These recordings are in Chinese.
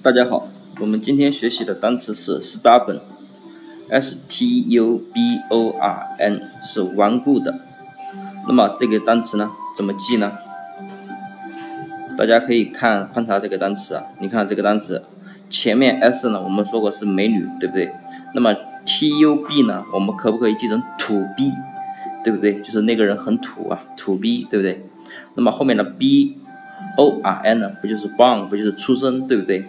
大家好，我们今天学习的单词是 stubborn，s t u b o r n 是顽固的。那么这个单词呢，怎么记呢？大家可以看观察这个单词啊，你看这个单词前面 s 呢，我们说过是美女，对不对？那么 t u b 呢，我们可不可以记成土逼，对不对？就是那个人很土啊，土逼，对不对？那么后面的 b o r n 呢，不就是 born，不就是出生，对不对？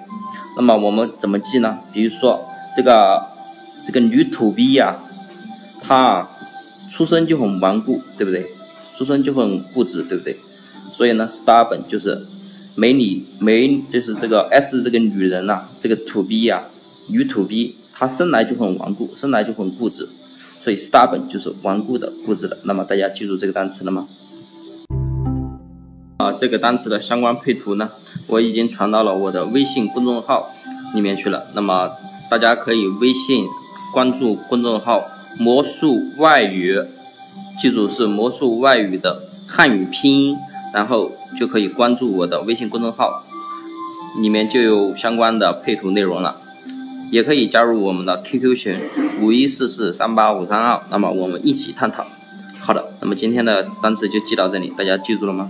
那么我们怎么记呢？比如说这个这个女土逼呀，她出生就很顽固，对不对？出生就很固执，对不对？所以呢，stubborn 就是美女美，就是这个 s 这个女人呐，这个土逼呀，女土逼，她生来就很顽固，生来就很固执，所以 stubborn 就是顽固的、固执的。那么大家记住这个单词了吗？这个单词的相关配图呢？我已经传到了我的微信公众号里面去了，那么大家可以微信关注公众号“魔术外语”，记住是魔术外语的汉语拼音，然后就可以关注我的微信公众号，里面就有相关的配图内容了。也可以加入我们的 QQ 群五一四四三八五三二，那么我们一起探讨。好的，那么今天的单词就记到这里，大家记住了吗？